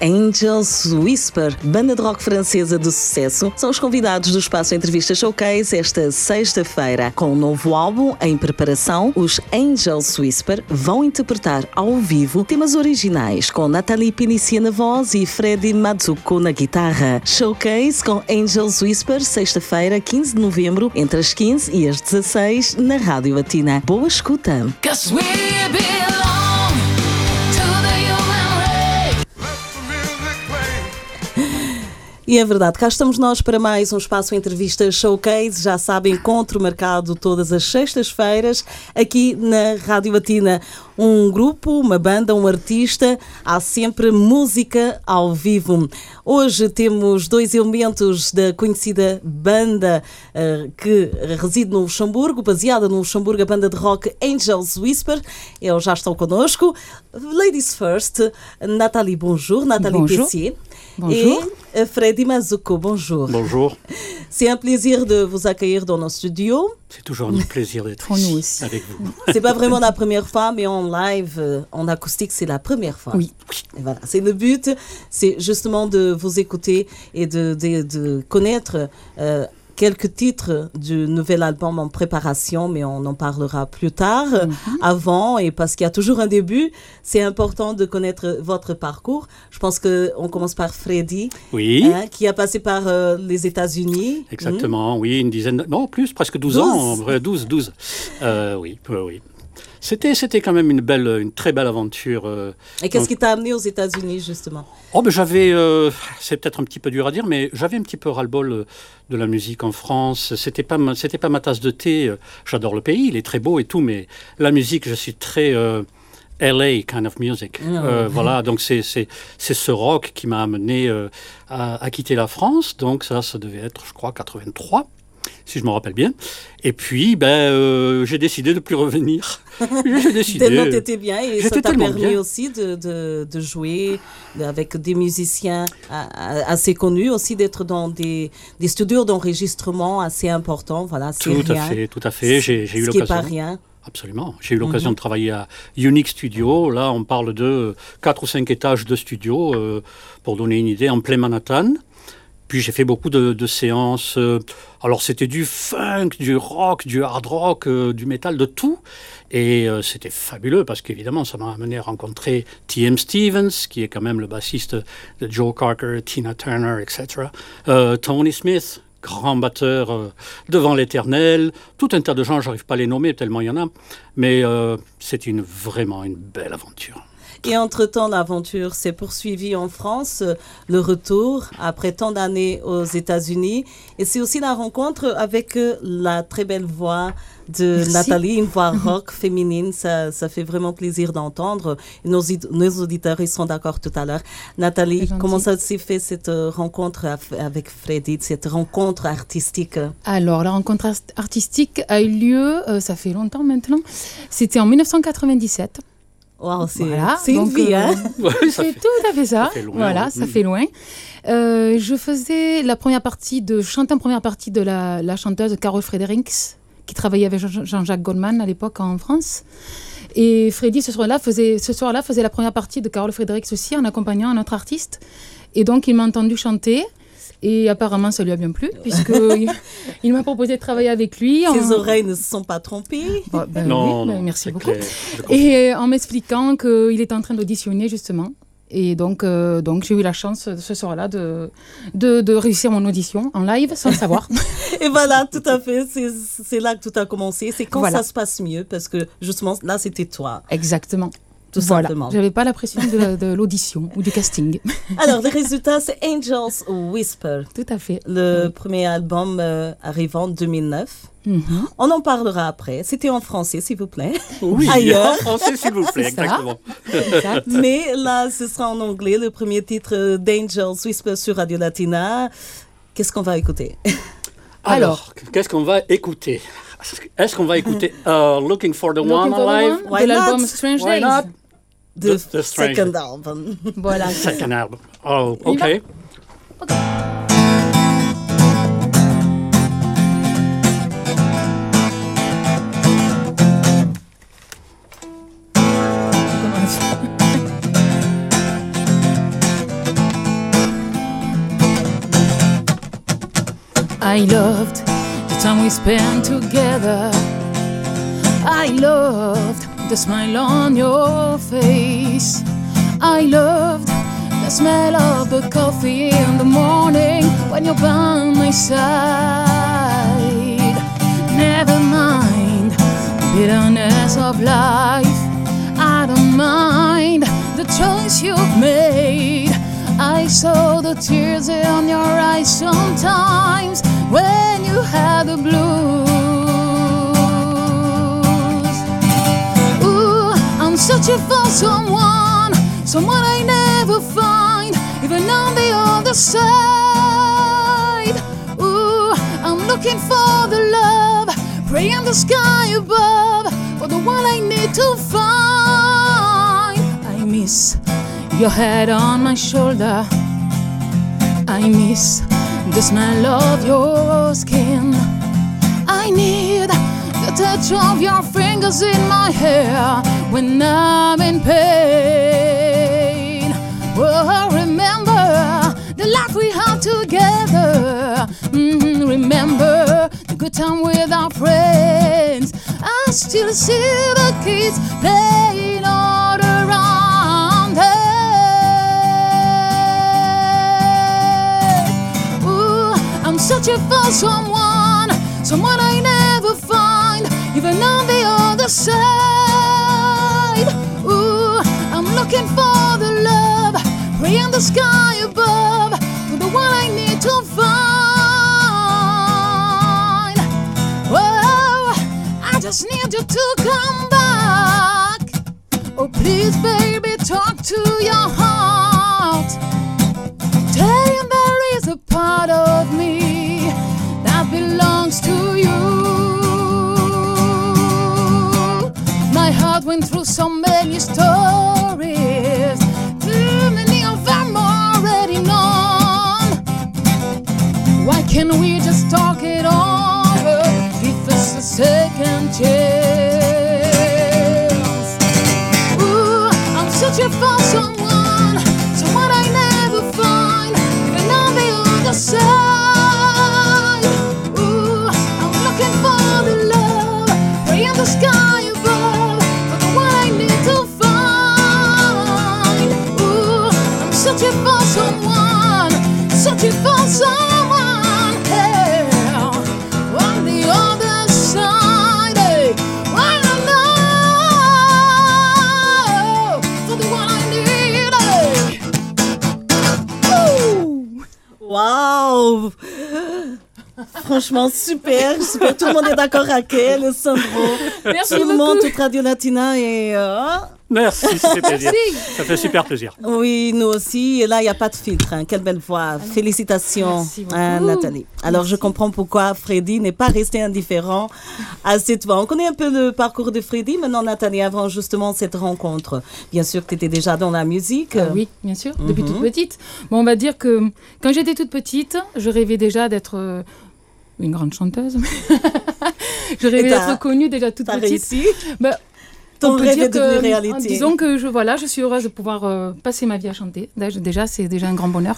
Angels Whisper, banda de rock francesa de sucesso, são os convidados do Espaço Entrevista Showcase esta sexta-feira. Com um novo álbum em preparação, os Angels Whisper vão interpretar ao vivo temas originais com Nathalie Pinicia na voz e Freddy Mazzucco na guitarra. Showcase com Angels Whisper, sexta-feira, 15 de novembro, entre as 15 e as 16, na Rádio Latina. Boa escuta! E é verdade, cá estamos nós para mais um espaço entrevista showcase. Já sabem, encontro marcado todas as sextas-feiras aqui na Rádio Latina. Um grupo, uma banda, um artista, há sempre música ao vivo. Hoje temos dois elementos da conhecida banda uh, que reside no Luxemburgo, baseada no Luxemburgo, a banda de rock Angels Whisper. Eles já estão connosco. Ladies first, Nathalie, bonjour. Nathalie Bonjour. Pessier. Bonjour. Et Freddy Mazuko, bonjour. Bonjour, C'est un plaisir de vous accueillir dans nos studios. c'est toujours un plaisir d'être Pour nous ici aussi. avec vous. C'est pas vraiment la première fois, mais en live, euh, en acoustique, c'est la première fois. Oui. Et voilà, c'est le but, c'est justement de vous écouter et de, de- de connaître euh, quelques titres du nouvel album en préparation, mais on en parlera plus tard. Avant, et parce qu'il y a toujours un début, c'est important de connaître votre parcours. Je pense que on commence par Freddy, Oui, hein, qui a passé par euh, les États-Unis. exactement, oui, une dizaine, non plus, presque 12, ans, en vrai, 12, 12. Euh, oui, oui. C'était, c'était quand même une belle, une très belle aventure. euh. Et qu'est-ce Donc- qui t'a amené aux États-Unis, justement? Oh, ben j'avais, euh, c'est peut-être un petit peu dur à dire, mais j'avais un petit peu ras-le-bol euh, de la musique en France. C'était pas, ma- c'était pas ma tasse de thé. J'adore le pays, il est très beau et tout, mais la musique, je suis très euh, LA kind of music. Euh, voilà, donc c'est, c'est, c'est ce rock qui m'a amené euh, à, à quitter la France. Donc ça, ça devait être, je crois, 83 si je me rappelle bien. Et puis, ben, euh, j'ai décidé de plus revenir. j'ai décidé. Tellement t'étais bien et ça t'a permis bien. aussi de, de, de jouer avec des musiciens assez connus, aussi d'être dans des, des studios d'enregistrement assez importants. Voilà, Tout à fait, tout à fait. J'ai, eu Ce qui l'occasion. pas rien. Absolument. J'ai eu l'occasion de travailler à Unix Studio. Là, on parle de 4 ou 5 étages de studio, euh, pour donner une idée, en plein Manhattan. Puis j'ai fait beaucoup de, séances. euh, alors c'était du funk, du rock, du hard rock, euh, du métal, de tout. Et euh, c'était fabuleux parce qu'évidemment, ça m'a amené à rencontrer T.M. Stevens, qui est quand même le bassiste de Joe Cocker, Tina Turner, etc. Tony Smith, grand batteur devant l'éternel. Tout un tas de gens, j'arrive pas à les nommer tellement il y en a. Mais c'est une, vraiment une belle aventure. Et entre-temps, l'aventure s'est poursuivie en France, le retour après tant d'années aux États-Unis. Et c'est aussi la rencontre avec euh, la très belle voix de Merci. Nathalie, une voix rock féminine. Ça, ça fait vraiment plaisir d'entendre. Nos, nos auditeurs, ils seront d'accord tout à l'heure. Nathalie, comment ça s'est fait cette euh, rencontre avec Freddy, cette rencontre artistique? Alors, la rencontre art- artistique a eu lieu, euh, ça fait longtemps maintenant, c'était en 1997. Wow, c'est Voilà, c'est une donc, vie, euh, hein Ouais, ça C'est tout à fait ça. ça fait loin, voilà, ouais. ça fait loin. Euh, je faisais la première partie de, je chantais en première partie de la, la chanteuse Carol Fredericks, qui travaillait avec Jean- Jean-Jacques Goldman à l'époque en France. Et Freddy, ce soir-là, faisait, ce soir-là, faisait la première partie de Carol Fredericks aussi, en accompagnant un autre artiste. Et donc, il m'a entendu chanter. Et apparemment, ça lui a bien plu, puisqu'il il m'a proposé de travailler avec lui. en- Ses oreilles ne se sont pas trompées. Ben Non, oui, ben merci beaucoup. clair. Et euh, en m'expliquant qu'il était en train d'auditionner justement. Et donc, euh, donc j'ai eu la chance euh, ce soir-là de, de, de réussir mon audition en live sans le savoir. Et voilà, tout à fait. C'est c'est là que tout a commencé. C'est quand Voilà. ça se passe mieux, parce que justement, là, c'était toi, Exactement. Tout voilà. simplement. J'avais pas la pression de, de l'audition ou du casting. Alors, le résultat, c'est Angels Whisper, Tout à fait. le premier album euh, arrivant en 2009. Mhm. On en parlera après. C'était en français, s'il vous plaît. Oui, Ailleurs. en français, s'il vous plaît, exactement. Exact. Mais là, ce sera en anglais, le premier titre euh, d'Angels Whisper sur Radio Latina. Qu'est-ce qu'on va écouter? Alors, qu'est-ce qu'on va écouter? Est-ce qu'on va écouter uh, Looking for the Looking One for the Alive? One? Why de l'album? Strange Why Days. not? the, the, second album. Voilà. Second album. Oh. OK. I loved the time we spent together. I loved the smile on your face. I loved the smell of the coffee in the morning when you're by my side. Never mind the bitterness of life. I don't mind the choice you've made. I saw the tears in your eyes sometimes when you had the blues. Searching for someone, someone I never find, even on the other side. Ooh, I'm looking for the love, praying the sky above for the one I need to find. I miss your head on my shoulder. I miss the smell of your skin. I need touch of your fingers in my hair when I'm in pain. Oh, remember the life we had together. Mhm, remember the good time with our friends. I still see the kids playing all around there. Ooh, I'm searching for someone, someone I find, even on the other side. Ooh, I'm looking for the love, praying the sky above for the one I need to find. Whoa, I just need you to come back. Oh, please, baby, talk to your heart. Tell him there is a part of me so many stories, too many of them already known. Why can't we just talk it over? Give us a second chance. Franchement, super, super. Tout le monde est d'accord avec elle, Sandro. Merci Tout le beaucoup. monde, toute Radio Latina et... euh, Merci, ça fait plaisir. Merci. Ça fait super plaisir. Oui, nous aussi. Et là, il n'y a pas de filtre. hein. Quelle belle voix. Félicitations, Merci beaucoup. hein, Nathalie. Alors, je comprends pourquoi Freddy n'est pas resté indifférent à cette voix. On connaît un peu le parcours de Freddy. Maintenant, Nathalie, avant justement cette rencontre, bien sûr que tu étais déjà dans la musique. Ah oui, bien sûr, depuis Mhm. toute petite. Bon, on va dire que quand j'étais toute petite, je rêvais déjà d'être euh, une grande chanteuse. je rêvais d'être connue déjà toute petite. réussi. Bah, Ton on peut rêve dire est devenu que, réalité. Disons que je, voilà, je suis heureuse de pouvoir euh, passer ma vie à chanter. Déjà, c'est déjà un grand bonheur.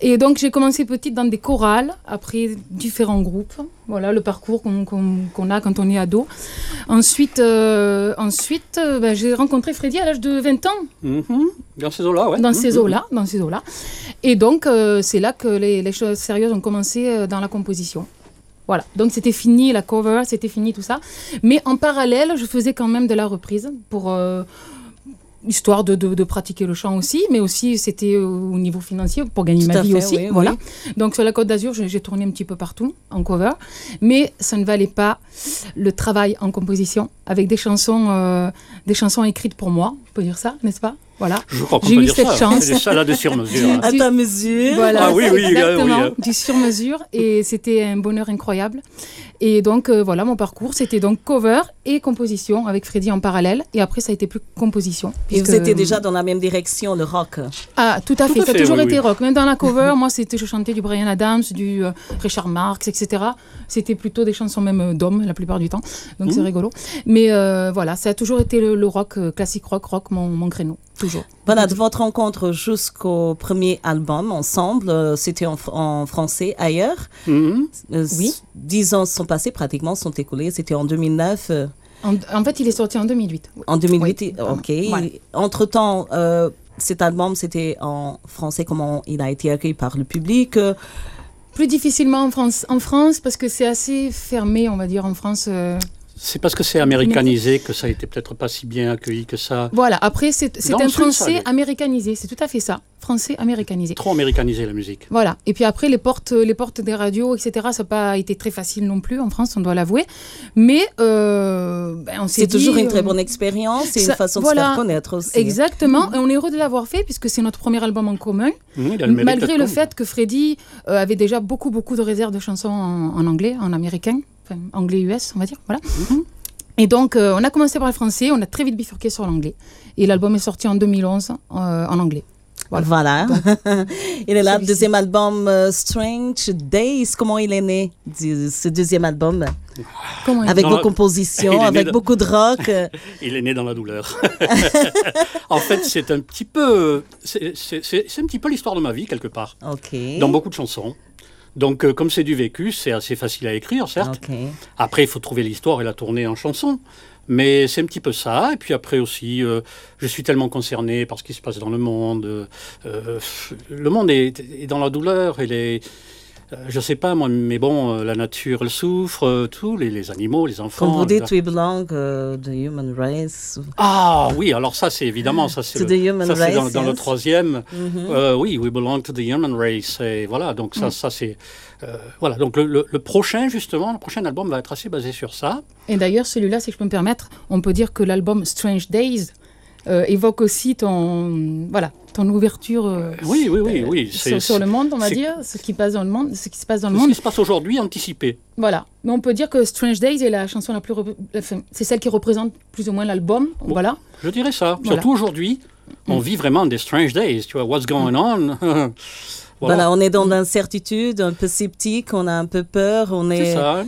Et donc, j'ai commencé petite dans des chorales, après différents groupes. Voilà le parcours qu'on a quand on est ado. Ensuite, euh, ensuite euh, ben, j'ai rencontré Freddy à l'âge de 20 ans Mhm. Dans ces eaux-là, ouais. dans ces eaux-là, dans ces eaux-là. Et donc, euh, c'est là que les, les choses sérieuses ont commencé euh, dans la composition. Voilà. Donc, c'était fini la cover, c'était fini tout ça. Mais en parallèle, je faisais quand même de la reprise pour euh, histoire de, de- de pratiquer le chant aussi, mais aussi c'était au niveau financier pour gagner Tout ma vie fait, aussi. oui, voilà. oui. Donc, sur la Côte d'Azur, j'ai j'ai tourné un petit peu partout en cover, mais ça ne valait pas le travail en composition avec des chansons, euh, des chansons écrites pour moi, on peut dire ça, n'est-ce pas? Voilà. Je crois qu'on J'ai peut eu dire cette ça. chance. C'est des salades sur mesure. hein. À ta mesure. Voilà, Ah oui, oui, oui, exactement, oui. du sur-mesure et c'était un bonheur incroyable. Et donc euh, voilà, mon parcours, c'était donc cover et composition avec Freddy en parallèle. Et après, ça a été plus composition. Et vous étiez déjà dans la même direction, le rock Ah, tout à fait. ça a toujours été rock. Même dans la cover, moi, c'était je chantais du Brian Adams, du euh, Richard Marx, etc. C'était plutôt des chansons même euh, d'hommes la plupart du temps. Donc c'est mmh. rigolo. Mais voilà, ça a toujours été le, rock, classique rock, rock, mon, mon créneau. Toujours. Voilà, de votre rencontre jusqu'au premier album ensemble, c'était en, français ailleurs. Mmh. oui. Dix ans sont pratiquement, sont écoulés. C'était en 2009. En, fait, il est sorti en 2008. En 2008, ok. Entre-temps, euh, cet album, c'était en français. Comment il a été accueilli par le public Plus difficilement en France, en France parce que c'est assez fermé, on va dire, en France. Euh, c'est parce que c'est américanisé que ça a été peut-être pas si bien accueilli que ça. Voilà, après c'est un français américanisé, c'est tout à fait ça, français américanisé. Trop américanisé la musique. Voilà, et puis après les portes, les portes des radios, etc., ça n'a pas été très facile non plus en France, on doit l'avouer. Mais euh, ben, on C'est toujours une très euh, bonne expérience et une façon de se faire connaître aussi. Exactement, et on est heureux de l'avoir fait puisque c'est notre premier album en commun. Mmh, malgré le fait que Freddy euh, avait déjà beaucoup, beaucoup de réserves de chansons en anglais, en américain anglais-US, on va dire. Voilà. Mhm. Et donc, euh, on a commencé par le français, on a très vite bifurqué sur l'anglais. Et l'album est sorti en 2011 euh, en anglais. Voilà. il est là, le deuxième album euh, Strange Days. Comment il est né, ce deuxième album? Comment Avec vos compositions, avec beaucoup de rock. il est né dans la douleur. en fait, c'est un petit peu, c'est un petit peu l'histoire de ma vie quelque part. Ok. Dans beaucoup de chansons. Donc, euh, comme c'est du vécu, c'est assez facile à écrire, certes. Après, il faut trouver l'histoire et la tourner en chanson. Mais c'est un petit peu ça. Et puis après aussi, euh, je suis tellement concerné par ce qui se passe dans le monde. Euh, le monde est, est, dans la douleur et les, je sais pas moi, mais bon, euh, la nature elle souffre, euh, tous les, les, animaux, les enfants. Comme vous dites, we belong to the human race. Ah oui, alors ça c'est évidemment ça c'est dans, dans, le troisième. Mm-hmm. oui, we belong to the human race. Et voilà, donc ça, mm. ça c'est voilà. Donc le, le, prochain justement, le prochain album va être assez basé sur ça. Et d'ailleurs celui-là, si je peux me permettre, on peut dire que l'album Strange Days euh, évoque aussi ton, voilà, ton ouverture euh, oui, oui, oui, oui. Sur, sur, le monde, on va dire, ce qui, passe dans le monde, ce qui se passe dans le monde. Ce qui se passe aujourd'hui, anticipé. Voilà. Mais on peut dire que Strange Days est la chanson la plus. c'est celle qui représente plus ou moins l'album. voilà. Je dirais ça. Surtout aujourd'hui, on mm. vit vraiment des Strange Days. Tu vois, what's going on? Voilà. on est dans l'incertitude, un peu sceptique, on a un peu peur, on est, est ça.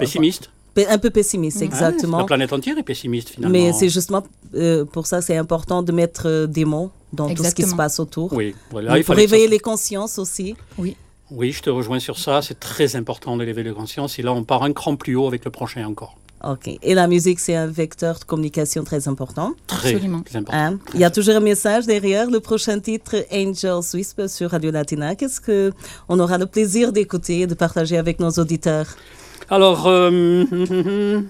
Pessimiste. Un peu pessimiste, exactement. la planète entière est pessimiste finalement. Mais c'est justement euh, pour ça c'est important de mettre euh, des mots dans tout ce qui se passe autour. Oui, voilà. il faut réveiller les consciences aussi. Oui. Oui, je te rejoins sur ça. C'est très important d'élever les consciences. Et là, on part un cran plus haut avec le prochain encore. Ok. Et la musique, c'est un vecteur de communication très important. Très, Absolument. important. Hein? Il y a toujours un message derrière le prochain titre, Angels Whisper sur Radio Latina. Qu'est-ce que on aura le plaisir d'écouter et de partager avec nos auditeurs? Alors. Euh...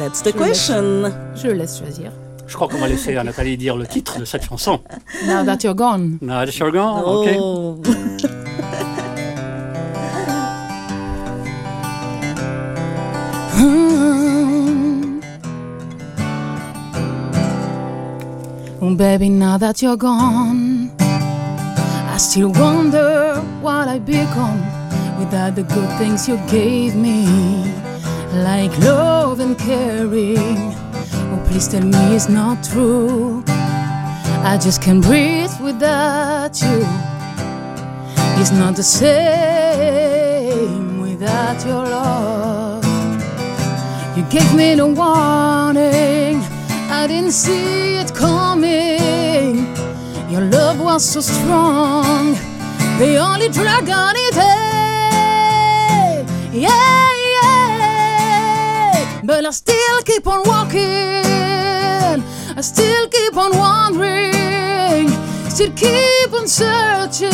That's the question. Je le laisse choisir. Je crois qu'on va laisser à Nathalie dire le titre de cette chanson. Now that you're gone. Now that you're gone, ok. Oh. oh, baby, now that you're gone, I still wonder what I become. Without the good things you gave me, like love and caring. Oh, please tell me it's not true. I just can't breathe without you. It's not the same without your love. You gave me no warning, I didn't see it coming. Your love was so strong, the only drag on it yeah, yeah. But I still keep on walking, I still keep on wandering, still keep on searching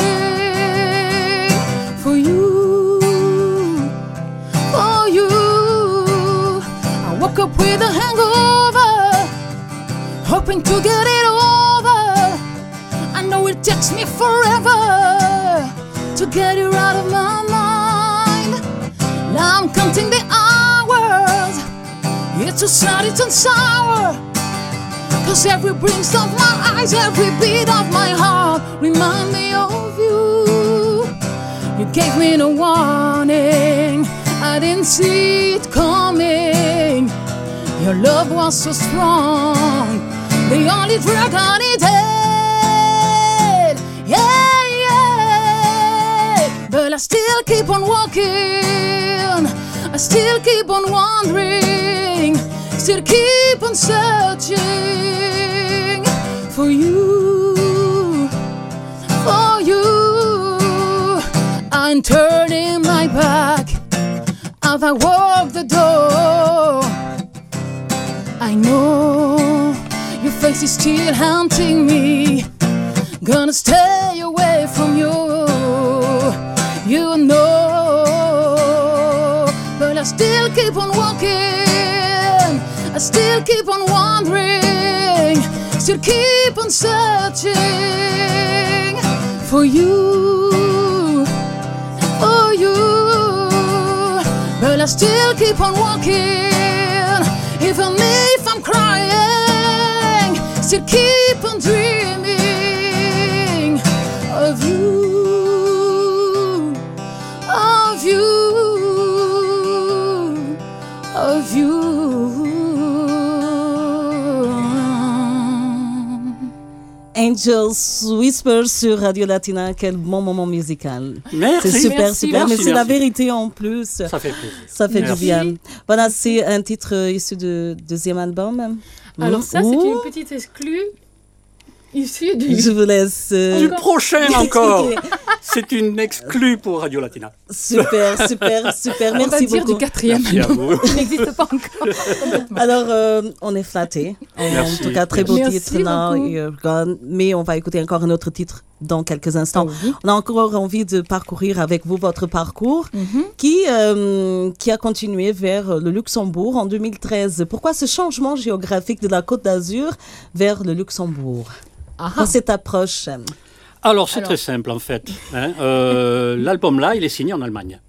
for you, for you. I woke up with a hangover, hoping to get it over. I know it takes me forever to get you out of my Counting the hours. It's a sad, it's and sour. Cause every blink of my eyes, every beat of my heart remind me of you. You gave me no warning. I I didn't see it coming. Your love was so strong. The only drug I needed. Still keep on walking. I still keep on wondering. Still keep on searching for you. For you. I'm turning my back as I walk the door. I know your face is still haunting me. Gonna stay away from you. You know, but I still keep on walking. I still keep on wandering. Still keep on searching for you. For you. But I still keep on walking. Even if I'm crying, still keep on dreaming Angels Whisper sur Radio Latina, quel bon moment musical. Merci. C'est super, Merci, super. Mais c'est la vérité en plus. Ça fait plaisir. Ça fait Merci. du bien. Voilà, c'est un titre issu du deuxième album. Alors ça, c'est une petite exclue du... Je vous laisse. euh, Du prochain encore. C'est une exclue pour Radio Latina. Super, super, super. On va Merci dire beaucoup. du quatrième. Merci à vous. Il n'existe pas encore. Alors, euh, on est flattés. En Merci. tout cas, très beau Merci titre. You're Gone. Mais on va écouter encore un autre titre dans quelques instants. Ah oui. On a encore envie de parcourir avec vous votre parcours Mhm. qui, euh, qui a continué vers le Luxembourg en 2013. Pourquoi ce changement géographique de la Côte d'Azur vers le Luxembourg? Ah, Pourquoi cette approche Alors, c'est Alors. très simple en fait. hein. Euh, L'album là, il est signé en Allemagne.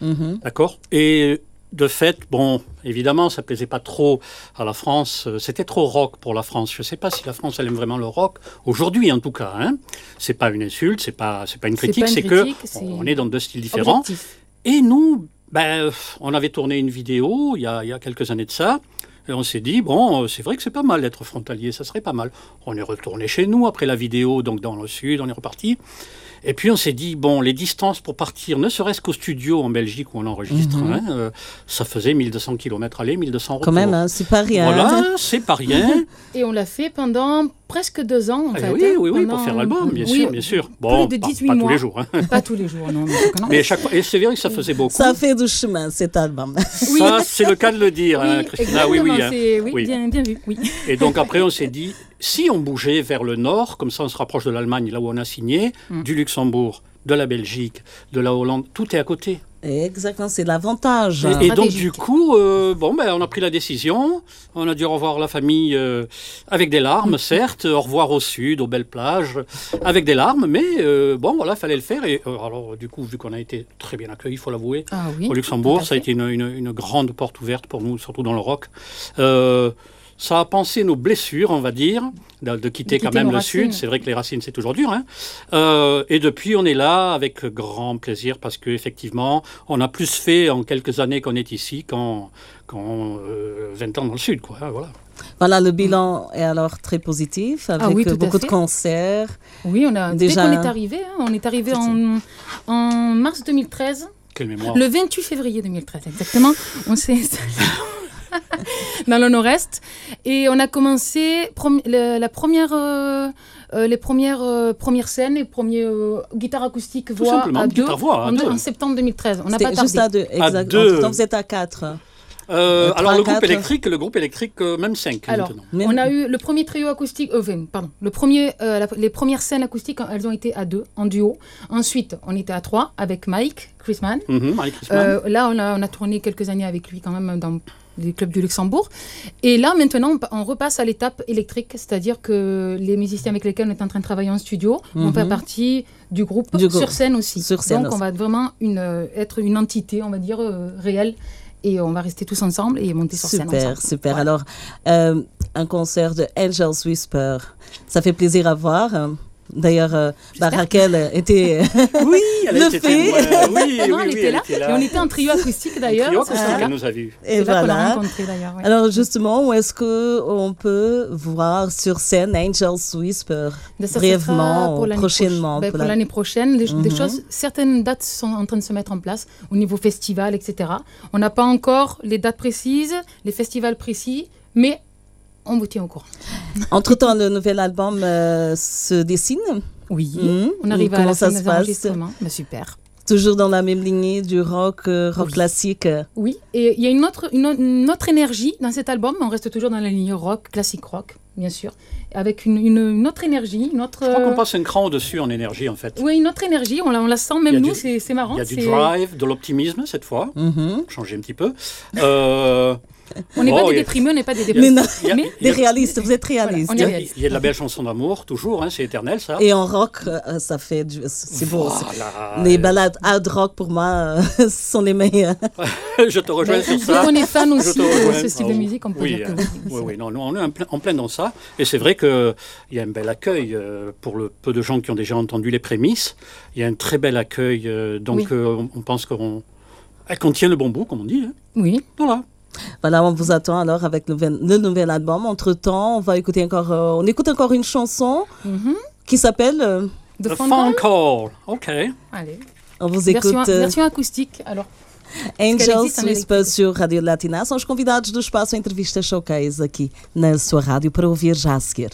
mhm. D'accord? Et de fait, bon, évidemment, ça plaisait pas trop à la France. C'était trop rock pour la France. Je ne sais pas si la France elle aime vraiment le rock aujourd'hui, en tout cas. Hein. C'est pas une insulte, c'est pas, c'est pas une critique, c'est que c'est on est dans deux styles différents. Objectif. Et nous, ben, on avait tourné une vidéo il y a, il y a quelques années de ça. Et on s'est dit, bon, euh, c'est vrai que c'est pas mal d'être frontalier, ça serait pas mal. On est retourné chez nous après la vidéo, donc dans le sud, on est reparti. Et puis on s'est dit, bon, les distances pour partir, ne serait-ce qu'au studio en Belgique où on enregistre, Mhm. hein, euh, ça faisait 1200 km aller, 1200 retour. Quand même, hein, c'est pas rien. Voilà, c'est pas rien. Et on l'a fait pendant presque deux ans, en Eh fait. oui, hein, oui, oui, pendant- pour faire l'album, bien Oui, sûr, bien sûr. Bon, de pas- 18 pas, tous mois. les jours. hein. Pas tous les jours, non. mais non. Mais chaque fois, et c'est vrai que ça faisait beaucoup. Ça fait du chemin, cet album. Oui. Ça, c'est le cas de le dire, hein, Oui, Christina. Oui, oui. exactement, hein. c'est- oui, Oui. Bien, bien vu, oui. Et donc après, on s'est dit, si on bougeait vers le nord, comme ça on se rapproche de l'Allemagne, là où on a signé, Mm. du Luxembourg, de la Belgique, de la Hollande, tout est à côté. Exactement, c'est l'avantage. Et, et donc du coup, euh, bon, ben, on a pris la décision, on a dû revoir la famille euh, avec des larmes, certes, au revoir au sud, aux belles plages, avec des larmes, mais euh, bon, voilà, fallait le faire. Et euh, alors, du coup, vu qu'on a été très bien accueillis, il faut l'avouer, Ah oui. au Luxembourg. Ça a été une, une- une grande porte ouverte pour nous, surtout dans le rock. Euh, ça a pensé nos blessures, on va dire, de, de quitter De quand quitter même le racines. sud. C'est vrai que les racines, c'est toujours dur. hein. Euh, et depuis, on est là avec grand plaisir parce qu'effectivement, on a plus fait en quelques années qu'on est ici qu'en euh, 20 ans dans le sud. Quoi. hein, Voilà. Voilà, le bilan est alors très positif, avec Ah oui, à beaucoup de concerts. Oui, on a, Déjà- dès qu'on est arrivé, hein, on est arrivé en, en mars 2013, Quelle mémoire. le 28 février 2013 exactement. On s'est installé dans le nord-est et on a commencé la première, euh, euh, les premières, euh, premières scènes, les premiers euh, guitares acoustiques Tout voix simplement, à deux, à en, deux. en septembre 2013. On n'a pas juste tardé. à deux, exact. deux. Donc vous êtes à quatre. Euh, alors, le groupe électrique, le groupe électrique, euh, même 5 Alors, maintenant. On a eu le premier trio acoustique, euh, pardon, le premier, euh, la- les premières scènes acoustiques, elles ont été à deux, en duo. Ensuite, on était à trois avec Mike Chrisman. Mhm. Euh, là, on a, on a tourné quelques années avec lui quand même dans les clubs du Luxembourg. Et là, maintenant, on, pa- on repasse à l'étape électrique, c'est-à-dire que les musiciens avec lesquels on est en train de travailler en studio vont Mhm. faire partie du groupe, Du groupe. sur scène aussi. Sur scène Donc, aussi. on va vraiment une, euh, être une entité, on va dire, euh, réelle. Et on va rester tous ensemble et monter sur scène Super, ensemble. super. Voilà. Alors, euh, un concert de Angels Whisper, ça fait plaisir à voir. hein. D'ailleurs, euh, bah, Raquel était Oui, elle Le était fait. Oui, Non, oui, elle oui, était là. elle était Et on était en trio acoustique d'ailleurs. Trio acoustique, elle nous a vus. et voilà. d'ailleurs. ouais. Alors justement, où est-ce que on peut voir sur scène Angels Whisper Ben, ça brièvement, pour l'année prochainement, ben, pour pour la- l'année prochaine, les- des Mhm. choses, certaines dates sont en train de se mettre en place au niveau festival, etc. On n'a pas encore les dates précises, les festivals précis, mais on vous tient au courant. Entre-temps, le nouvel album euh, se dessine. Oui. Mhm. On arrive à Comment la ça fin se des passe? enregistrements. Ben, super. Toujours dans la même lignée du rock, euh, rock Oui. classique. Oui, et il y a une autre, une, autre- une autre énergie dans cet album. On reste toujours dans la ligne rock, classique rock, bien sûr, avec une, une- une autre énergie, une autre. Je crois qu'on passe un cran au-dessus en énergie, en fait. Oui, une autre énergie. On la, on la sent même a nous. C'est marrant. Il y a du drive, de l'optimisme cette fois. Mhm. Changer un petit peu. Euh, On n'est Oh, pas des déprimés, on n'est pas des Mais déprimés. non, a- Mais- y des réalistes, vous êtes réalistes. on il y a- est réaliste. il y a de la belle chanson d'amour, toujours, hein, c'est éternel ça. Et en rock, euh, ça fait du... C'est beau. Voilà. Les balades hard rock, pour moi, euh, sont les meilleures. Je te rejoins Mais sur ça. qu'on est fan aussi de rejoins. ce style Ah, de musique, on peut oui, dire que euh, oui. oui, non, nous, on est en plein, en plein dans ça. Et c'est vrai qu'il y a un bel accueil euh, pour le peu de gens qui ont déjà entendu les prémices. Il y a un très bel accueil. euh, donc, Oui. euh, on, on pense qu'on eh, qu'on tient le bon bout, comme on dit. hein. Oui. Voilà. Voilà, on vous attend alors avec le, nouvel- le nouvel album. Entre-temps, on va écouter encore... euh, on écoute encore une chanson Mhm. qui s'appelle... euh, The The Phone phone Call call. OK. Allez. on vous écoute... Version, euh, version acoustique, alors. Angels électrique. sur Rádio Latina são os convidados do Espaço Entrevista Showcase aqui na sua rádio para ouvir já a seguir.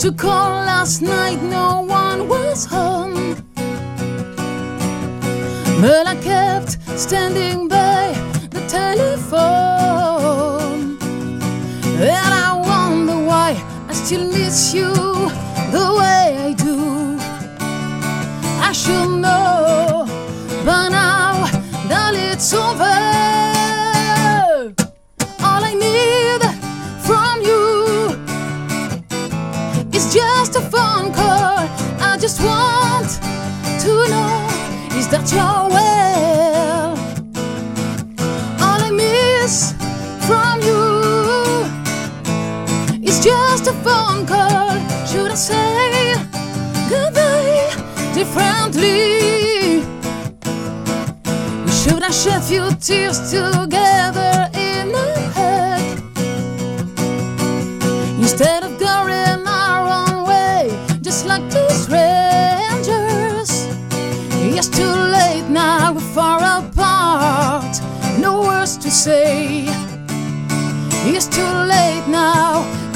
To call last night, no one was home. But I kept standing by the telephone. And I wonder why I still miss you is just a phone call. Should I say goodbye differently? Should I shed a few tears together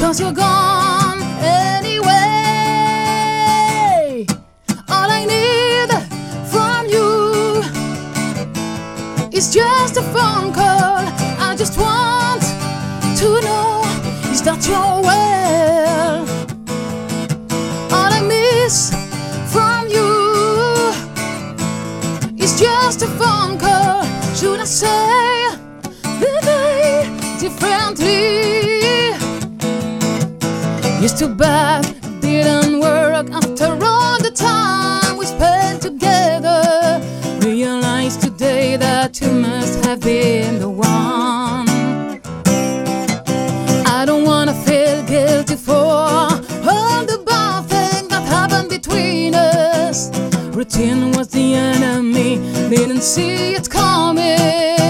cause you're gone anyway. All I need from you it's just a phone call. I just want to know is that you're well. All I miss from you is just a phone call. Should I say the day differently? It's too bad it didn't work after all the time we spent together. Realize today that you must have been the one. I don't wanna feel guilty for all the bad things that happened between us. Routine was the enemy, didn't see it coming.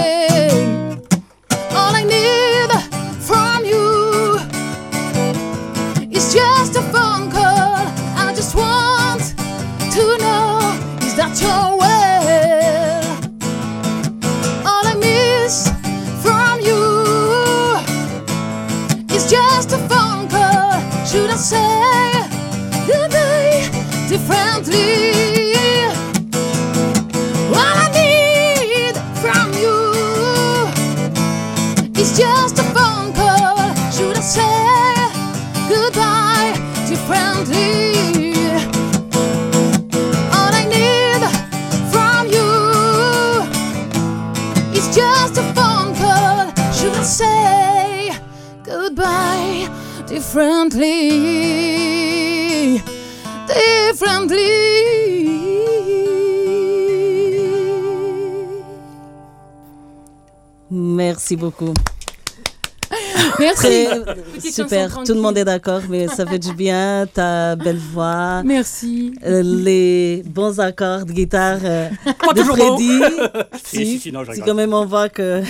Merci beaucoup. Merci. Super, tout le monde est d'accord, mais ça fait du bien, ta belle voix. Merci. euh, les bons accords de guitare euh, de. Freddy. Si, si, si, non, je si rigole. quand même on voit que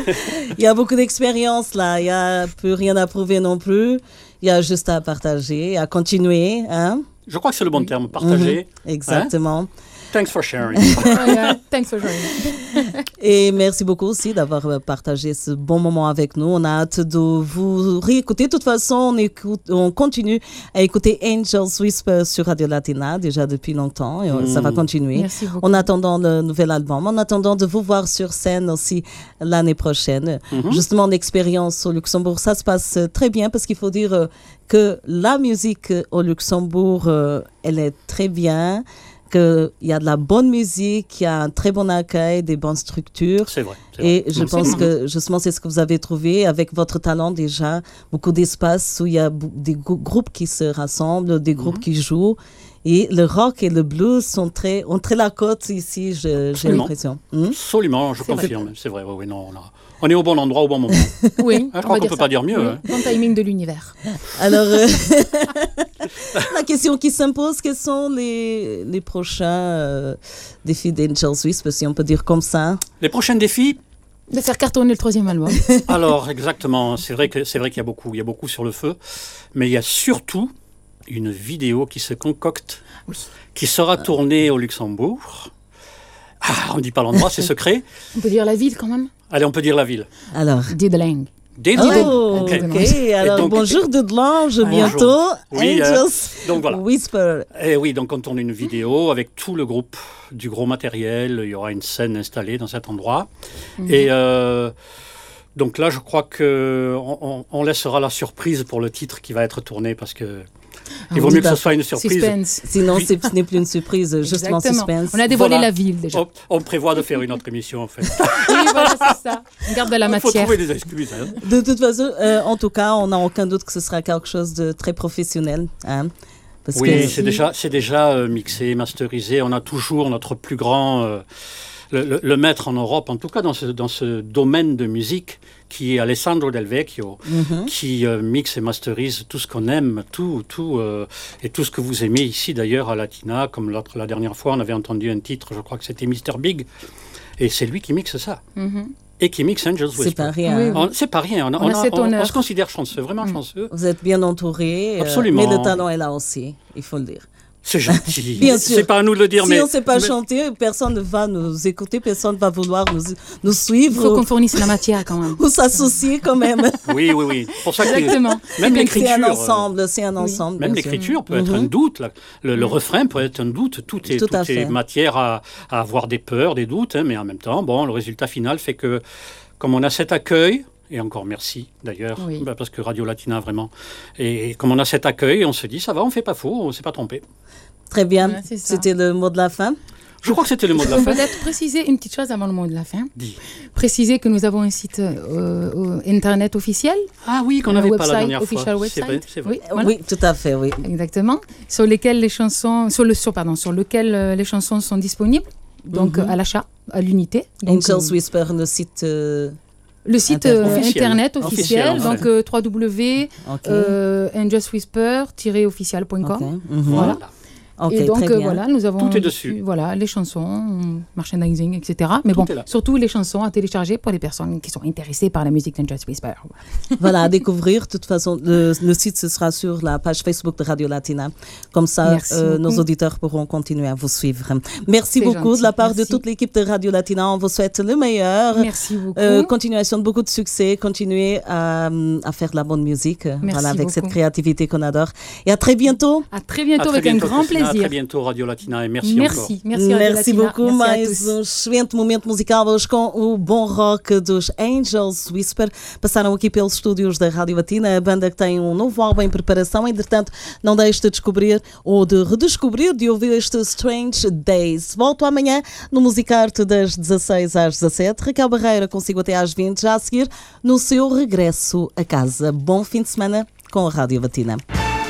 il y a beaucoup d'expérience là, il y a plus rien à prouver non plus. Il y a juste à partager, à continuer, hein? Je crois que c'est le bon terme, partager. Exactement. Thanks for sharing. Oh, yeah. Thanks for joining. Et merci beaucoup aussi d'avoir euh, partagé ce bon moment avec nous. On a hâte de vous réécouter. De toute façon, on, écoute, on continue à écouter Angels Whisper sur Radio Latina déjà depuis longtemps et ça va continuer. Merci beaucoup. En attendant le nouvel album, en attendant de vous voir sur scène aussi l'année prochaine. Justement, l'expérience au Luxembourg, ça se passe très bien parce qu'il faut dire euh, que la musique au Luxembourg, euh, elle est très bien, qu'il y a de la bonne musique, il y a un très bon accueil, des bonnes structures. C'est vrai. Et vrai. je pense que justement, c'est ce que vous avez trouvé avec votre talent déjà. Beaucoup d'espace où il y a des grou- groupes qui se rassemblent, des groupes qui jouent. Et le rock et le blues sont très, ont très la cote ici, j'ai l'impression. Hmm? Absolument, je confirme. C'est vrai, oui, oui, non, on, a- on est au bon endroit au bon moment. Oui, Ah, je on crois qu'on dire peut ça. pas dire mieux, Oui, hein. Bon timing de l'univers. Alors, euh, la question qui s'impose, quels sont les, les prochains euh, défis d'Angel Swiss, si on peut dire comme ça Les prochains défis, De faire cartonner le troisième album. alors exactement, c'est vrai que c'est vrai qu'il y a beaucoup, il y a beaucoup sur le feu, mais il y a surtout une vidéo qui se concocte, qui sera tournée au Luxembourg. Ah, on dit pas l'endroit, c'est secret. On peut dire la ville quand même. Allez, on peut dire la ville. Alors. Dideling. Dès Oh, Ok. ok. Alors, donc- bonjour Bonjour. bientôt. Oui, euh, Angels donc voilà. Whisper. Et oui, donc on tourne une vidéo avec tout le groupe, du gros matériel. Il y aura une scène installée dans cet endroit. Et euh, donc là, je crois que on, on- on laissera la surprise pour le titre qui va être tourné parce que il vaut mieux que ce soit une surprise. Suspense. Sinon, Oui. ce n'est plus une surprise, justement Exactement. suspense. On a dévoilé Voilà. la ville déjà. On, on prévoit de faire une autre émission en fait. Oui, voilà, c'est ça. On garde de la Il faut matière. trouver des excuses. hein. De toute façon, euh, en tout cas, on n'a aucun doute que ce sera quelque chose de très professionnel. Hein, parce Oui, que c'est déjà, c'est déjà euh, mixé, masterisé. On a toujours notre plus grand, euh, le, le- le maître en Europe, en tout cas dans ce, dans ce domaine de musique, qui est Alessandro Del Vecchio, Mhm. qui euh, mixe et masterise tout ce qu'on aime, tout, tout, euh, et tout ce que vous aimez ici d'ailleurs à Latina. Comme l'autre- la dernière fois, on avait entendu un titre, je crois que c'était Mr. Big, et c'est lui qui mixe ça. Mhm. Et qui mixe Angels c'est Whisper. pas rien. Oui. On- C'est pas rien, on, On a se considère chanceux, vraiment chanceux. Vous êtes bien entouré. euh, Absolument. mais le talent est là aussi, il faut le dire. C'est gentil. Bien sûr. C'est pas à nous de le dire, si mais. on ne sait pas mais- chanter, personne ne va nous écouter, personne ne va vouloir nous, nous Il suivre faut ou, qu'on fournisse la matière quand même. ou s'associer quand même. Oui, oui, oui. C'est pour ça que Exactement. même c'est l'écriture. un euh, ensemble, c'est un ensemble. Même l'écriture peut être un Mhm. doute. là. Le, le refrain peut être un doute. Tout est, Tout tout à est fait. matière à, à avoir des peurs, des doutes, hein, mais en même temps, bon, le résultat final fait que, comme on a cet accueil, et encore merci d'ailleurs, Oui. bah, parce que Radio Latina vraiment, et, et comme on a cet accueil, on se dit ça va, on fait pas faux, on s'est pas trompé. Très bien. Ouais. C'était le mot de la fin. Je crois que c'était le mot de la fin. peut peut-être préciser une petite chose avant le mot de la fin. Dis. Préciser que nous avons un site euh, euh, internet officiel. Ah oui, qu'on n'avait pas la dernière official fois. C'est vrai, website. c'est vrai. Oui, voilà. Oui, tout à fait, oui. Exactement. Sur lesquels les chansons, sur le, sur, pardon, sur lequel euh, les chansons sont disponibles. Donc Mhm. euh, à l'achat, à l'unité. Donc, Angels euh, Whisper, le site. euh, le site Internet. euh, Officiel. internet Officiel, donc euh, www ok. euh. Mhm. Voilà. Et donc très euh, bien. voilà, nous avons Tout est dessus. Voilà, les chansons, merchandising, etc. Mais Tout bon, surtout les chansons à télécharger pour les personnes qui sont intéressées par la musique d'Angels Whisper. Voilà, à découvrir. De toute façon, le, le site, ce sera sur la page Facebook de Radio Latina. Comme ça, euh, nos auditeurs pourront continuer à vous suivre. Merci beaucoup de la part de toute l'équipe de Radio Latina. On vous souhaite le meilleur. Merci beaucoup. Euh, continuation de beaucoup de succès, continuez à, à faire de la bonne musique, euh, Merci voilà, avec cette créativité qu'on adore. Et à très bientôt. à très bientôt À très avec un grand Christina, À plaisir. très bientôt, Radio Latina, et merci, Merci, encore. merci, Radio Merci Latina. beaucoup. Merci Mais um excelente momento musical hoje com o bom rock dos Angels Whisper. Passaram aqui pelos estúdios da Rádio Latina, a banda que tem um novo álbum em preparação. Entretanto, não deixe de descobrir ou de redescobrir, de ouvir este Strange Days. Volto amanhã no Musicarte das 16 às 17. Raquel Barreira consigo até às 20, já a seguir no seu regresso a casa. Bom fim de semana com a Rádio Latina.